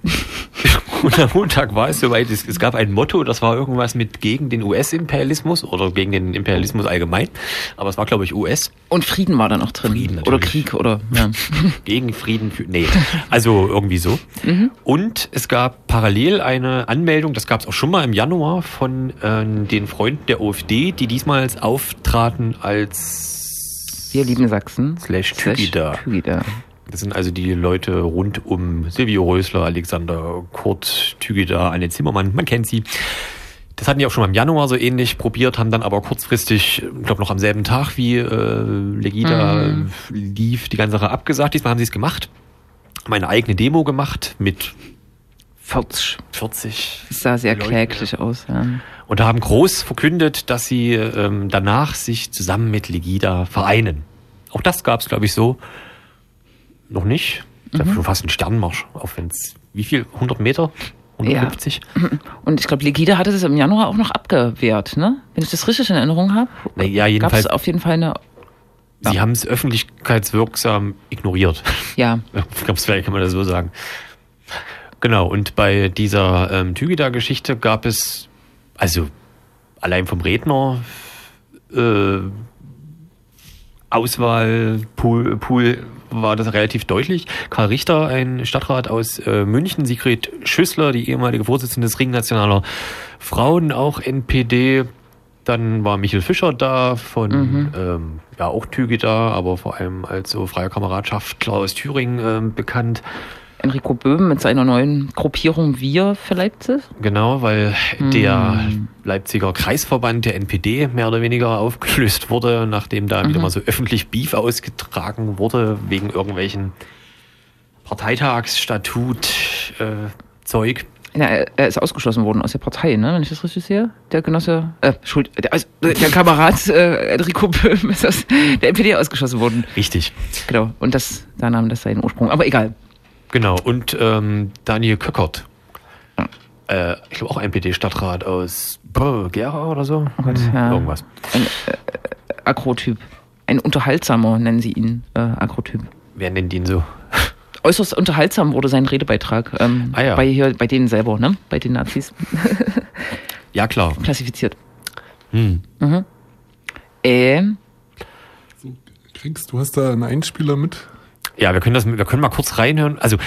Und am Montag war es soweit, es, es gab ein Motto, das war irgendwas mit gegen den US-Imperialismus oder gegen den Imperialismus allgemein. Aber es war, glaube ich, US. Und Frieden war da noch drin. Frieden oder natürlich. Krieg oder ja. *laughs* Gegen Frieden für. Nee. Also irgendwie so. Und es gab parallel eine Anmeldung, das gab es auch schon mal im Januar, von äh, den Freunden der OFD, die diesmal auftraten als Wir lieben Sachsen. Slash Tügida. Das sind also die Leute rund um Silvio Rösler, Alexander Kurt, Tügida, Anne Zimmermann, man kennt sie. Das hatten die auch schon im Januar so ähnlich probiert, haben dann aber kurzfristig, ich glaube noch am selben Tag wie äh, Legida lief, die ganze Sache abgesagt. Diesmal haben sie es gemacht. Haben eine eigene Demo gemacht mit 40. 40 Das sah sehr Leuten, kläglich aus. Ja. und haben groß verkündet, dass sie ähm, danach sich zusammen mit Legida vereinen. Auch das gab es, glaube ich, so noch nicht. Das ist schon fast ein Sternmarsch, auch wenn es, wie viel, 100 Meter? 150? Und ich glaube, Legida hatte das im Januar auch noch abgewehrt, ne? Wenn ich das richtig in Erinnerung habe. Na ja, Gab es jedenfalls, auf jeden Fall eine. sie haben es öffentlichkeitswirksam ignoriert. Ja, *laughs* Ich glaube, vielleicht kann man das so sagen. Genau, und bei dieser ähm, Tügida-Geschichte gab es, also allein vom Redner, äh, Auswahlpool Pool war das relativ deutlich. Karl Richter, ein Stadtrat aus äh, München, Sigrid Schüssler, die ehemalige Vorsitzende des Ring Nationaler Frauen, auch NPD. Dann war Michael Fischer da von, ähm, ja auch Tügida, aber vor allem als so freier Kameradschaftler aus Thüringen ähm, bekannt. Enrico Böhm mit seiner neuen Gruppierung Wir für Leipzig. Genau, weil der Leipziger Kreisverband der NPD mehr oder weniger aufgelöst wurde, nachdem da wieder mal so öffentlich Beef ausgetragen wurde, wegen irgendwelchen Parteitagsstatut äh, Zeug. Ja, er er ist ausgeschlossen worden aus der Partei, ne? Wenn ich das richtig sehe. Der Genosse, äh, Schuld, der, also, der *laughs* Kamerad äh, Enrico Böhm ist aus der NPD ausgeschlossen worden. Richtig. Genau. Und das, da nahm das seinen Ursprung. Aber egal. Genau. Und ähm, Daniel Köckert. Äh, ich glaube auch NPD-Stadtrat aus Brr, Gera oder so. Oh Gott, ja. Irgendwas. Ein äh, Akrotyp. Ein unterhaltsamer, nennen sie ihn, äh, Akrotyp. Wer nennt ihn so? *laughs* Äußerst unterhaltsam wurde sein Redebeitrag. Ähm, Ah ja. Bei hier, bei denen selber, ne? Bei den Nazis *laughs* Ja, klar. klassifiziert. Hm. Äh, Kriegst du hast da einen Einspieler mit? Ja, wir können das, wir können mal kurz reinhören. Also,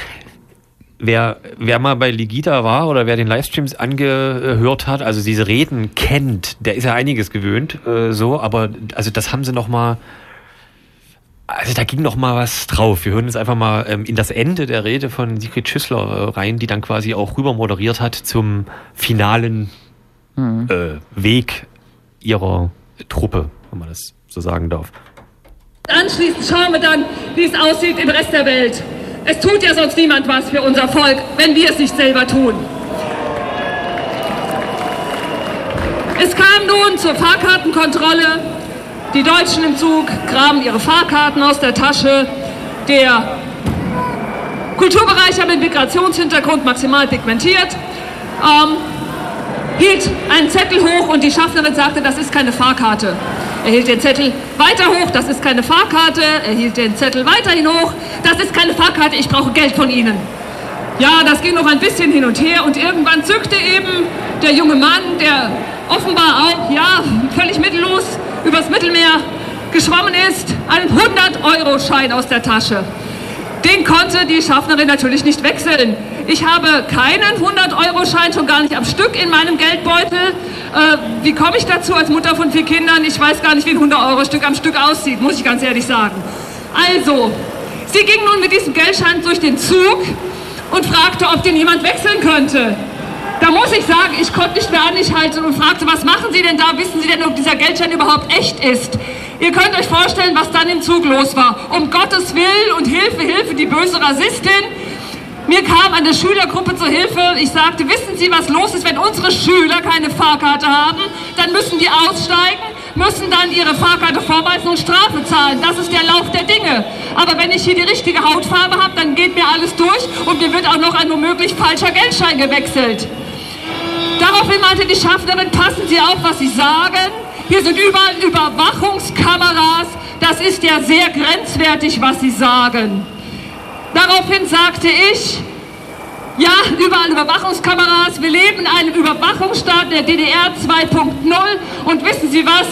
wer, wer mal bei Ligita war oder wer den Livestreams angehört hat, also diese Reden kennt, der ist ja einiges gewöhnt, äh, so, aber, also das haben sie noch mal, also da ging noch mal was drauf. Wir hören jetzt einfach mal ähm, in das Ende der Rede von Sigrid Schüssler äh, rein, die dann quasi auch rüber moderiert hat zum finalen äh, Weg ihrer Truppe, wenn man das so sagen darf. Anschließend schauen wir dann, wie es aussieht im Rest der Welt. Es tut ja sonst niemand was für unser Volk, wenn wir es nicht selber tun. Es kam nun zur Fahrkartenkontrolle. Die Deutschen im Zug graben ihre Fahrkarten aus der Tasche. Der Kulturbereicher mit Migrationshintergrund maximal pigmentiert ähm, hielt einen Zettel hoch und die Schaffnerin sagte, das ist keine Fahrkarte. Er hielt den Zettel weiter hoch, das ist keine Fahrkarte. Er hielt den Zettel weiterhin hoch, das ist keine Fahrkarte, ich brauche Geld von Ihnen. Ja, das ging noch ein bisschen hin und her und irgendwann zückte eben der junge Mann, der offenbar auch, ja, völlig mittellos übers Mittelmeer geschwommen ist, einen 100-Euro-Schein aus der Tasche. Den konnte die Schaffnerin natürlich nicht wechseln. Ich habe keinen 100-Euro-Schein, schon gar nicht am Stück in meinem Geldbeutel. Äh, wie komme ich dazu als Mutter von vier Kindern? Ich weiß gar nicht, wie ein 100-Euro-Stück am Stück aussieht, muss ich ganz ehrlich sagen. Also, sie ging nun mit diesem Geldschein durch den Zug und fragte, ob den jemand wechseln könnte. Da muss ich sagen, ich konnte nicht mehr an mich halten und fragte, was machen Sie denn da? Wissen Sie denn, ob dieser Geldschein überhaupt echt ist? Ihr könnt euch vorstellen, was dann im Zug los war. Um Gottes Willen und Hilfe, Hilfe, die böse Rassistin. Mir kam eine Schülergruppe zur Hilfe. Ich sagte, wissen Sie, was los ist, wenn unsere Schüler keine Fahrkarte haben? Dann müssen die aussteigen, müssen dann ihre Fahrkarte vorweisen und Strafe zahlen. Das ist der Lauf der Dinge. Aber wenn ich hier die richtige Hautfarbe habe, dann geht mir alles durch und mir wird auch noch ein womöglich falscher Geldschein gewechselt. Daraufhin meinte die Schaffnerin, passen Sie auf, was Sie sagen. Hier sind überall Überwachungskameras. Das ist ja sehr grenzwertig, was Sie sagen. Daraufhin sagte ich, ja, überall Überwachungskameras. Wir leben in einem Überwachungsstaat der DDR 2.0. Und wissen Sie was?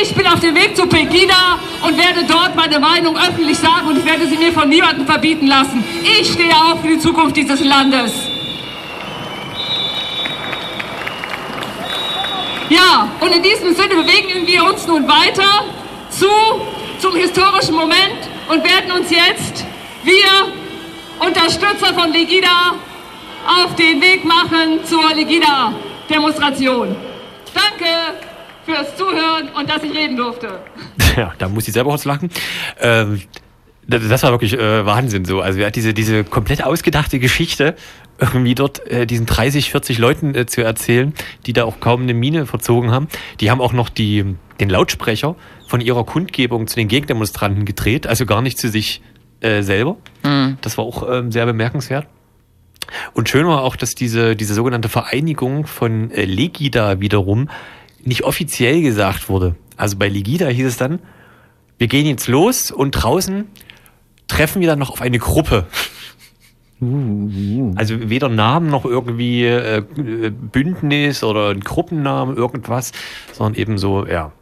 Ich bin auf dem Weg zu Pegida und werde dort meine Meinung öffentlich sagen und ich werde sie mir von niemandem verbieten lassen. Ich stehe auch für die Zukunft dieses Landes. Ja, und in diesem Sinne bewegen wir uns nun weiter zu, zum historischen Moment und werden uns jetzt, wir Unterstützer von Legida, auf den Weg machen zur Legida-Demonstration. Danke fürs Zuhören und dass ich reden durfte. *laughs* Ja, da muss ich selber kurz lachen. Ähm, das war wirklich äh, Wahnsinn so. Also er hat diese, diese komplett ausgedachte Geschichte irgendwie dort äh, diesen 30, 40 Leuten äh, zu erzählen, die da auch kaum eine Mine verzogen haben. Die haben auch noch die, den Lautsprecher von ihrer Kundgebung zu den Gegendemonstranten gedreht, also gar nicht zu sich äh, selber. Das war auch ähm, sehr bemerkenswert. Und schön war auch, dass diese, diese sogenannte Vereinigung von äh, Legida wiederum nicht offiziell gesagt wurde. Also bei Legida hieß es dann, wir gehen jetzt los und draußen treffen wir dann noch auf eine Gruppe. Also weder Namen noch irgendwie äh, Bündnis oder ein Gruppennamen, irgendwas, sondern eben so, ja.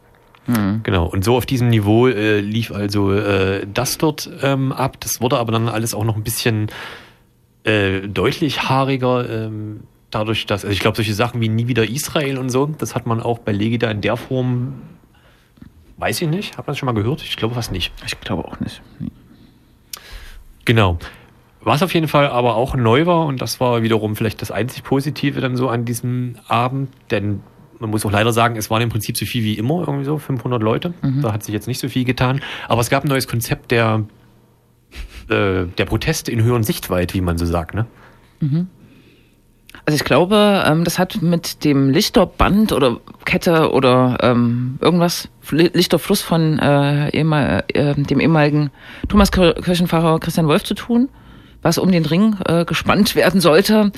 Genau. Und so auf diesem Niveau äh, lief also äh, das dort ähm, ab. Das wurde aber dann alles auch noch ein bisschen äh, deutlich haariger. Ähm, dadurch, dass, also ich glaube, solche Sachen wie nie wieder Israel und so, das hat man auch bei Legida in der Form, weiß ich nicht, hat man das schon mal gehört? Ich glaube fast nicht. Ich glaube auch nicht. Genau. Was auf jeden Fall aber auch neu war, und das war wiederum vielleicht das einzig Positive dann so an diesem Abend, denn man muss auch leider sagen, es waren im Prinzip so viel wie immer, irgendwie so 500 Leute. Da hat sich jetzt nicht so viel getan. Aber es gab ein neues Konzept der, äh, der Proteste in höheren Sichtweite, wie man so sagt, ne? Also ich glaube, ähm, das hat mit dem Lichterband oder Kette oder ähm, irgendwas, Fl- Lichterfluss von äh, ehemal, äh, dem ehemaligen Thomas Kir- Kirchenpfarrer Christian Wolf zu tun, was um den Ring äh, gespannt *laughs* werden sollte.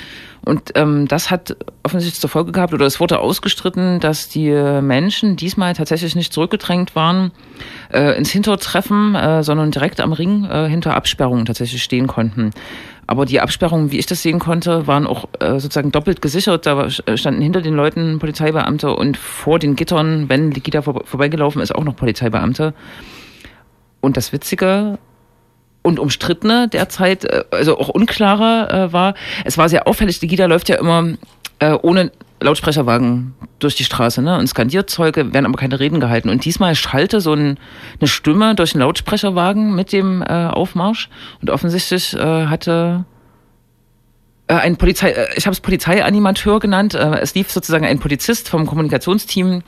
Und ähm, das hat offensichtlich zur Folge gehabt, oder es wurde ausgestritten, dass die Menschen diesmal tatsächlich nicht zurückgedrängt waren äh, ins Hintertreffen, äh, sondern direkt am Ring äh, hinter Absperrungen tatsächlich stehen konnten. Aber die Absperrungen, wie ich das sehen konnte, waren auch äh, sozusagen doppelt gesichert. Da standen hinter den Leuten Polizeibeamte und vor den Gittern, wenn Gitter vor, vorbeigelaufen ist, auch noch Polizeibeamte. Und das Witzige und umstrittene derzeit, äh, also auch unklarer äh, war, es war sehr auffällig, die Gita läuft ja immer äh, ohne Lautsprecherwagen durch die Straße, ne? Und Skandierzeuge werden aber keine Reden gehalten. Und diesmal schallte so ein, eine Stimme durch einen Lautsprecherwagen mit dem äh, Aufmarsch. Und offensichtlich äh, hatte äh, ein Polizei, äh, ich habe es Polizeianimateur genannt. Äh, es lief sozusagen ein Polizist vom Kommunikationsteam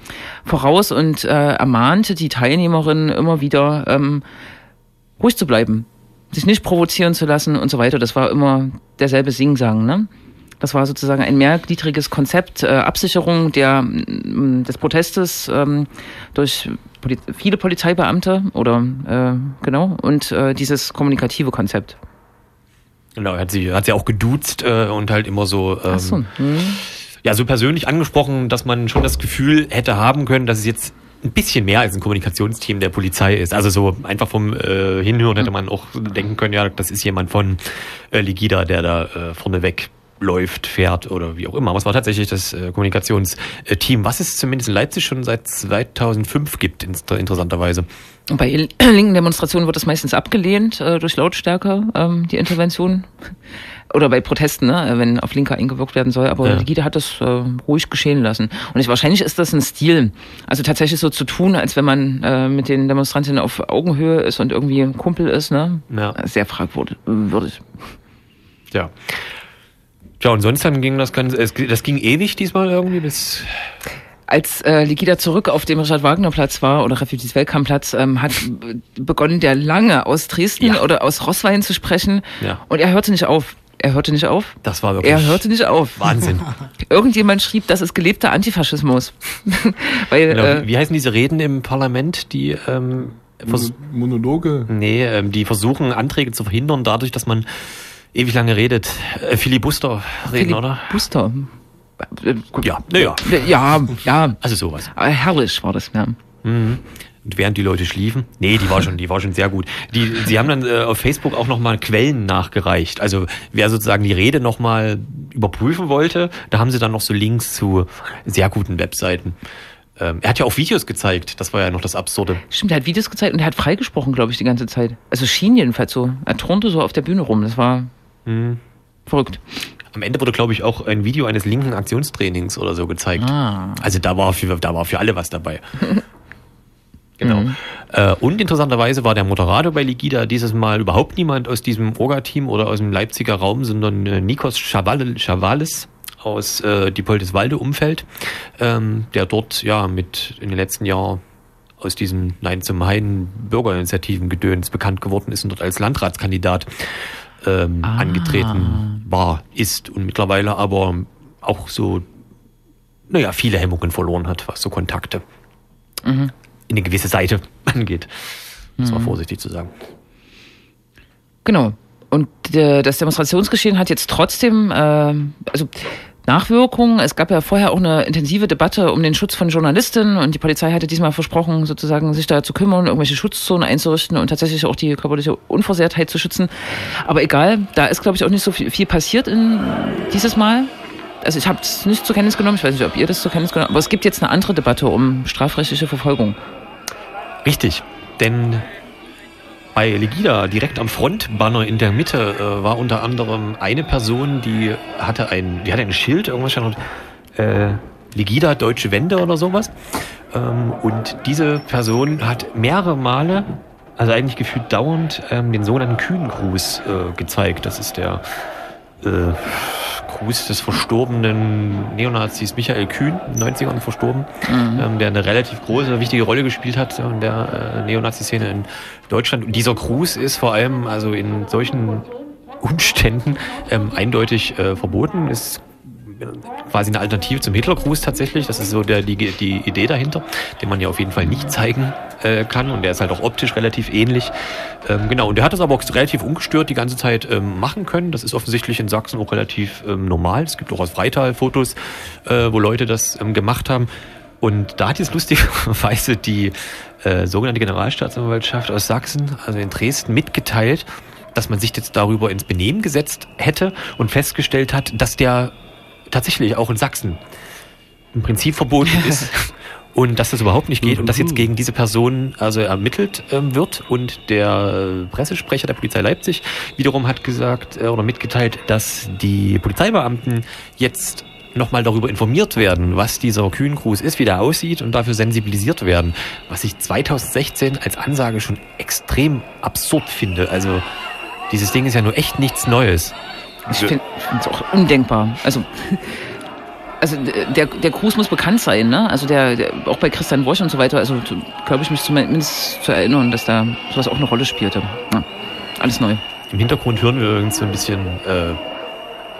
voraus und äh, ermahnte die Teilnehmerinnen immer wieder ähm, ruhig zu bleiben, sich nicht provozieren zu lassen und so weiter. Das war immer derselbe Singsang, ne? Das war sozusagen ein mehrgliedriges Konzept, äh, Absicherung der, mm, des Protestes ähm, durch Poli viele Polizeibeamte oder äh, genau und äh, dieses kommunikative Konzept. Genau, er hat sie, hat sie auch geduzt äh, und halt immer so, ähm, so. Hm. ja, so persönlich angesprochen, dass man schon das Gefühl hätte haben können, dass es jetzt ein bisschen mehr als ein Kommunikationsteam der Polizei ist. Also so einfach vom äh, Hinhören hätte man auch denken können, ja, das ist jemand von äh, Ligida, der da äh, vorneweg läuft, fährt oder wie auch immer. Aber es war tatsächlich das äh, Kommunikationsteam, was es zumindest in Leipzig schon seit 2005 gibt, in, interessanterweise. Bei *clears throat* linken Demonstrationen wird das meistens abgelehnt äh, durch Lautstärke, ähm, die Intervention. Oder bei Protesten, ne, wenn auf Linker eingewirkt werden soll. Aber Ja. die Gide hat das äh, ruhig geschehen lassen. Und ich, wahrscheinlich ist das ein Stil. Also tatsächlich so zu tun, als wenn man äh, mit den Demonstrantinnen auf Augenhöhe ist und irgendwie ein Kumpel ist. Ne? Ja. Sehr fragwürdig. würdig. Ja. Ja, und sonst dann ging das Ganze, das ging ewig diesmal irgendwie bis. Als äh, Ligida zurück auf dem Richard-Wagner-Platz war oder Refugees-Weltkamp-Platz, ähm, hat begonnen der lange aus Dresden Ja. oder aus Rosswein zu sprechen Ja. und er hörte nicht auf. Er hörte nicht auf. Das war wirklich Er hörte nicht auf. Wahnsinn. *laughs* Irgendjemand schrieb, das ist gelebter Antifaschismus. *laughs* Weil Genau, äh, wie, heißen diese Reden im Parlament, die ähm, vers Monologe. nee, ähm, die versuchen Anträge zu verhindern, dadurch, dass man ewig lange redet. Äh, Filibuster reden, Philipp oder? Buster. Äh, Ja, naja. Ja, ja. Also sowas. Herrlich war das, ja. Mhm. Und während die Leute schliefen? Nee, die war schon, die war schon sehr gut. Die, sie haben dann äh, auf Facebook auch nochmal Quellen nachgereicht. Also wer sozusagen die Rede nochmal überprüfen wollte, da haben sie dann noch so Links zu sehr guten Webseiten. Ähm, er hat ja auch Videos gezeigt, das war ja noch das Absurde. Stimmt, er hat Videos gezeigt und er hat freigesprochen, glaube ich, die ganze Zeit. Also schien jedenfalls so. Er turnte so auf der Bühne rum. Das war Mhm. verrückt. Am Ende wurde, glaube ich, auch ein Video eines linken Aktionstrainings oder so gezeigt. Ah. Also da war für, da war für alle was dabei. *laughs* genau. Mhm. Äh, und interessanterweise war der Moderator bei Ligida dieses Mal überhaupt niemand aus diesem Orga-Team oder aus dem Leipziger Raum, sondern äh, Nikos Chavale- Chavales aus äh, Diepoldeswalde-Umfeld, ähm, der dort ja mit in den letzten Jahren aus diesem Nein zum Heiden Bürgerinitiativen Gedöns bekannt geworden ist und dort als Landratskandidat ähm, Ah. angetreten war, ist und mittlerweile aber auch so, naja, viele Hemmungen verloren hat, was so Kontakte Mhm. In eine gewisse Seite *laughs* angeht. Das war vorsichtig zu sagen. Genau. Und äh, das Demonstrationsgeschehen hat jetzt trotzdem, äh, also Nachwirkungen. Es gab ja vorher auch eine intensive Debatte um den Schutz von Journalistinnen und die Polizei hatte diesmal versprochen, sozusagen sich da zu kümmern, irgendwelche Schutzzonen einzurichten und tatsächlich auch die körperliche Unversehrtheit zu schützen. Aber egal, da ist, glaube ich, auch nicht so viel, viel passiert in dieses Mal. Also ich habe es nicht zur Kenntnis genommen, ich weiß nicht, ob ihr das zur Kenntnis genommen habt, aber es gibt jetzt eine andere Debatte um strafrechtliche Verfolgung. Richtig, denn bei Legida direkt am Frontbanner in der Mitte äh, war unter anderem eine Person, die hatte ein, die hatte ein Schild, irgendwas stand äh, Legida Deutsche Wende oder sowas. Ähm, und diese Person hat mehrere Male, also eigentlich gefühlt dauernd, ähm, den sogenannten Kühngruß äh, gezeigt. Das ist der äh, Gruß des verstorbenen Neonazis Michael Kühn, in den 90ern verstorben, ähm, der eine relativ große, wichtige Rolle gespielt hat in der äh, Neonazi-Szene in Deutschland. Und dieser Gruß ist vor allem also in solchen Umständen ähm, eindeutig äh, verboten, ist quasi eine Alternative zum Hitlergruß tatsächlich. Das ist so der, die, die Idee dahinter, den man ja auf jeden Fall nicht zeigen äh, kann. Und der ist halt auch optisch relativ ähnlich. Ähm, genau, und der hat das aber auch relativ ungestört die ganze Zeit ähm, machen können. Das ist offensichtlich in Sachsen auch relativ ähm, normal. Es gibt auch aus Freital Fotos, äh, wo Leute das ähm, gemacht haben. Und da hat jetzt lustigerweise die äh, sogenannte Generalstaatsanwaltschaft aus Sachsen, also in Dresden, mitgeteilt, dass man sich jetzt darüber ins Benehmen gesetzt hätte und festgestellt hat, dass der tatsächlich auch in Sachsen im Prinzip verboten *laughs* ist und dass das überhaupt nicht geht und dass jetzt gegen diese Person also ermittelt ähm, wird und der äh, Pressesprecher der Polizei Leipzig wiederum hat gesagt äh, oder mitgeteilt, dass die Polizeibeamten jetzt nochmal darüber informiert werden, was dieser Kühngruß ist, wie der aussieht und dafür sensibilisiert werden, was ich 2016 als Ansage schon extrem absurd finde. Also dieses Ding ist ja nur echt nichts Neues. Ich finde es auch undenkbar. Also, also der, der Gruß muss bekannt sein, ne? Also der, der auch bei Christian Wosch und so weiter, also glaube ich mich zumindest zu erinnern, dass da sowas auch eine Rolle spielte. Ja, alles neu. Im Hintergrund hören wir übrigens so ein bisschen äh,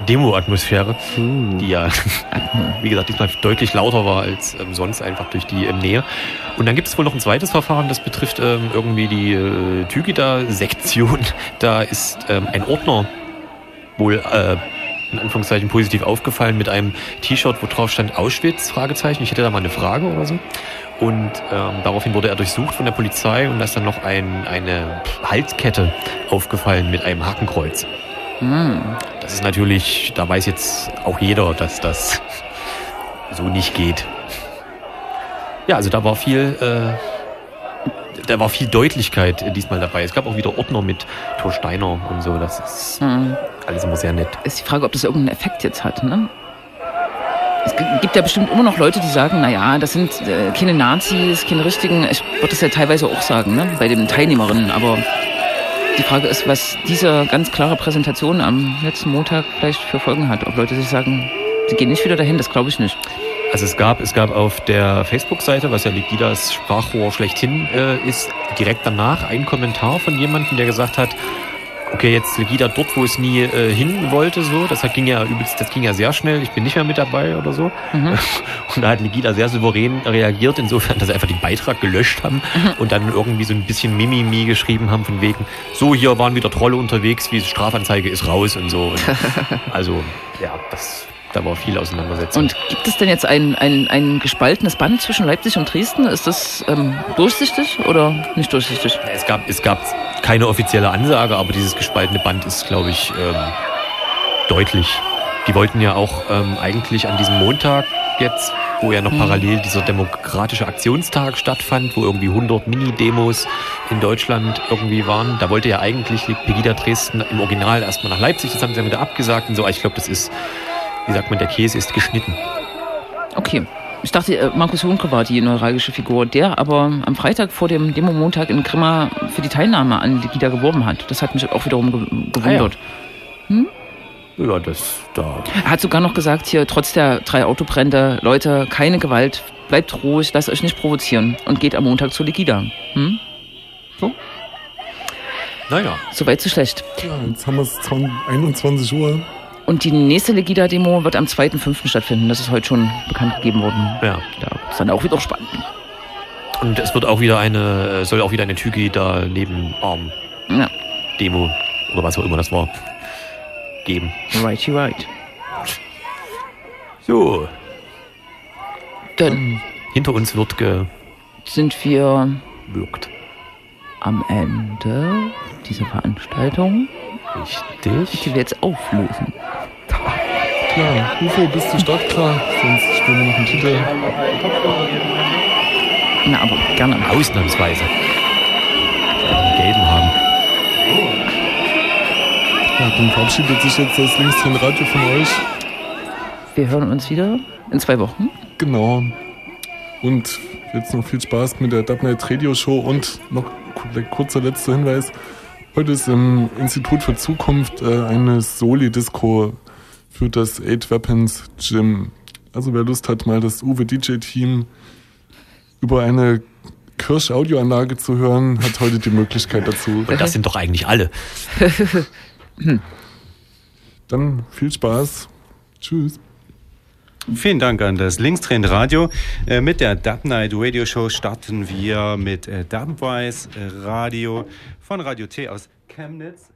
Demo-Atmosphäre, die ja, *laughs* wie gesagt, diesmal deutlich lauter war als ähm, sonst, einfach durch die ähm, Nähe. Und dann gibt es wohl noch ein zweites Verfahren, das betrifft ähm, irgendwie die äh, Tügida-Sektion. Da ist ähm, ein Ordner wohl äh, in Anführungszeichen positiv aufgefallen mit einem T-Shirt, wo drauf stand Auschwitz, Fragezeichen. Ich hätte da mal eine Frage oder so. Und ähm, daraufhin wurde er durchsucht von der Polizei und da ist dann noch ein, eine Halskette aufgefallen mit einem Hakenkreuz. Das ist natürlich, da weiß jetzt auch jeder, dass das so nicht geht. Ja, also da war viel, äh, da war viel Deutlichkeit äh, diesmal dabei. Es gab auch wieder Ordner mit Thor Steiner und so. Das ist alles immer sehr nett. Ist die Frage, ob das irgendeinen Effekt jetzt hat, ne? Es gibt ja bestimmt immer noch Leute, die sagen, na ja, das sind äh, keine Nazis, keine richtigen. Ich würde das ja teilweise auch sagen, ne? Bei den Teilnehmerinnen, aber die Frage ist, was diese ganz klare Präsentation am letzten Montag vielleicht für Folgen hat. Ob Leute sich sagen, sie gehen nicht wieder dahin, das glaube ich nicht. Also es gab, es gab auf der Facebook-Seite, was ja Legidas Sprachrohr schlechthin äh, ist, direkt danach einen Kommentar von jemandem, der gesagt hat, okay, jetzt Legida dort, wo es nie äh, hin wollte, so, das ging ja übelst, das ging ja sehr schnell, ich bin nicht mehr mit dabei oder so. Mhm. *laughs* Und da hat Legida sehr souverän reagiert, insofern, dass sie einfach den Beitrag gelöscht haben mhm. und dann irgendwie so ein bisschen Mimimi geschrieben haben von wegen, so, hier waren wieder Trolle unterwegs, wie Strafanzeige ist raus und so. Und *laughs* also, ja, das da war viel Auseinandersetzung. Und gibt es denn jetzt ein, ein, ein gespaltenes Band zwischen Leipzig und Dresden? Ist das ähm, durchsichtig oder nicht durchsichtig? Es gab, es gab keine offizielle Ansage, aber dieses gespaltene Band ist, glaube ich, ähm, deutlich. Die wollten ja auch ähm, eigentlich an diesem Montag jetzt, wo ja noch mhm. parallel dieser demokratische Aktionstag stattfand, wo irgendwie 100 Mini-Demos in Deutschland irgendwie waren. Da wollte ja eigentlich Pegida Dresden im Original erstmal nach Leipzig, das haben sie ja wieder abgesagt und so. Ich glaube, das ist wie sagt man, der Käse ist geschnitten. Okay. Ich dachte, äh, Markus Junke war die neuralgische Figur, der aber am Freitag vor dem Demo-Montag in Grimma für die Teilnahme an Legida geworben hat. Das hat mich auch wiederum gewundert. Ah, ja. Hm? Ja, das da. Er hat sogar noch gesagt, hier, trotz der drei Autobrände, Leute, keine Gewalt, bleibt ruhig, lasst euch nicht provozieren und geht am Montag zu Legida. Hm? So? Naja. Soweit so schlecht. Ja, jetzt haben wir es 21 Uhr. Und die nächste Legida-Demo wird am 2.5. stattfinden. Das ist heute schon bekannt gegeben worden. Ja. Da ist dann auch wieder spannend. Und es wird auch wieder eine, soll auch wieder eine Tügi da neben Arm ja. Demo oder was auch immer das war geben. Righty right. So. Dann hinter uns wird ge sind wir wirkt. am Ende dieser Veranstaltung. Richtig. Die wir jetzt auflösen. Klar, UFO, bist du startklar? Sonst spielen wir noch einen Titel. Na, aber gerne. Ausnahmsweise. Den gelben haben. Ja, dann verabschiedet sich jetzt das Linkstrain Radio von euch. Wir hören uns wieder in zwei Wochen. Genau. Und jetzt noch viel Spaß mit der Dub Night Radio Show und noch kurzer letzter Hinweis. Heute ist im Institut für Zukunft äh, eine Soli-Disco für das Eight Weapons Gym. Also wer Lust hat, mal das Uwe DJ-Team über eine Kirsch-Audioanlage zu hören, hat heute die Möglichkeit dazu. Und das sind doch eigentlich alle. *laughs* Dann viel Spaß. Tschüss. Vielen Dank an das Linkstrend Radio. Äh, mit der Dub Night Radio Show starten wir mit äh, Dubwise Radio von Radio T aus Chemnitz.